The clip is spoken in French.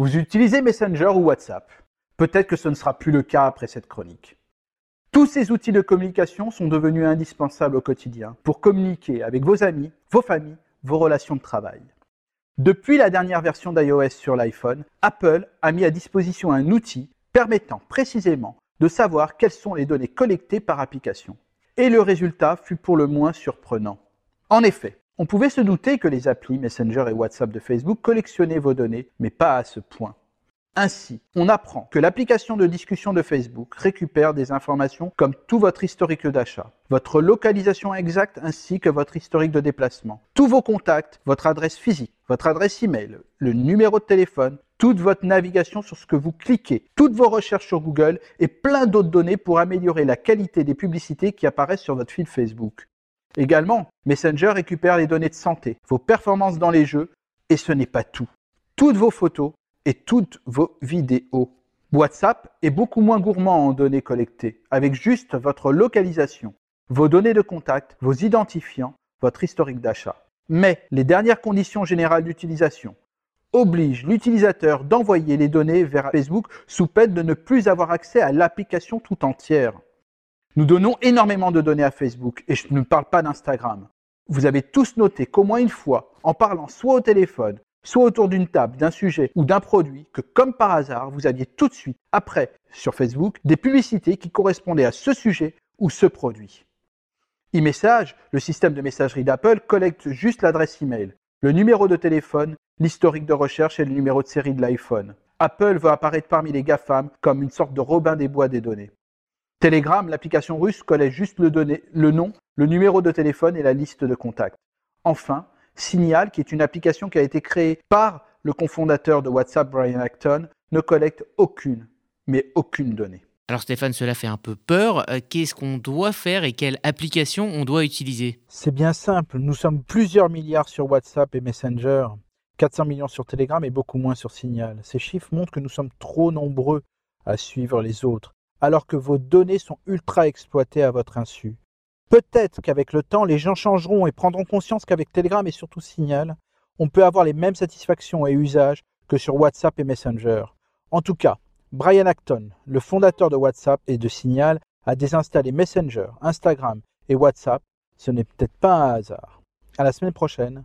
Vous utilisez Messenger ou WhatsApp. Peut-être que ce ne sera plus le cas après cette chronique. Tous ces outils de communication sont devenus indispensables au quotidien pour communiquer avec vos amis, vos familles, vos relations de travail. Depuis la dernière version d'iOS sur l'iPhone, Apple a mis à disposition un outil permettant précisément de savoir quelles sont les données collectées par application. Et le résultat fut pour le moins surprenant. En effet, on pouvait se douter que les applis Messenger et WhatsApp de Facebook collectionnaient vos données, mais pas à ce point. Ainsi, on apprend que l'application de discussion de Facebook récupère des informations comme tout votre historique d'achat, votre localisation exacte ainsi que votre historique de déplacement, tous vos contacts, votre adresse physique, votre adresse email, le numéro de téléphone, toute votre navigation sur ce que vous cliquez, toutes vos recherches sur Google et plein d'autres données pour améliorer la qualité des publicités qui apparaissent sur votre fil Facebook. Également, Messenger récupère les données de santé, vos performances dans les jeux, et ce n'est pas tout. Toutes vos photos, et toutes vos vidéos. WhatsApp est beaucoup moins gourmand en données collectées, avec juste votre localisation, vos données de contact, vos identifiants, votre historique d'achat. Mais les dernières conditions générales d'utilisation obligent l'utilisateur d'envoyer les données vers Facebook sous peine de ne plus avoir accès à l'application tout entière. Nous donnons énormément de données à Facebook et je ne parle pas d'Instagram. Vous avez tous noté qu'au moins une fois, en parlant soit au téléphone, soit autour d'une table, d'un sujet ou d'un produit que, comme par hasard, vous aviez tout de suite, après, sur Facebook, des publicités qui correspondaient à ce sujet ou ce produit. E-Message, le système de messagerie d'Apple, collecte juste l'adresse email, le numéro de téléphone, l'historique de recherche et le numéro de série de l'iPhone. Apple veut apparaître parmi les GAFAM comme une sorte de Robin des Bois des données. Telegram, l'application russe, collecte juste le, le nom, le numéro de téléphone et la liste de contacts. Enfin, Signal, qui est une application qui a été créée par le cofondateur de WhatsApp, Brian Acton, ne collecte aucune, mais aucune donnée. Alors Stéphane, cela fait un peu peur. Euh, qu'est-ce qu'on doit faire et quelle application on doit utiliser? C'est bien simple. Nous sommes plusieurs milliards sur WhatsApp et Messenger, 400 millions sur Telegram et beaucoup moins sur Signal. Ces chiffres montrent que nous sommes trop nombreux à suivre les autres, alors que vos données sont ultra exploitées à votre insu. Peut-être qu'avec le temps, les gens changeront et prendront conscience qu'avec Telegram et surtout Signal, on peut avoir les mêmes satisfactions et usages que sur WhatsApp et Messenger. En tout cas, Brian Acton, le fondateur de WhatsApp et de Signal, a désinstallé Messenger, Instagram et WhatsApp. Ce n'est peut-être pas un hasard. À la semaine prochaine.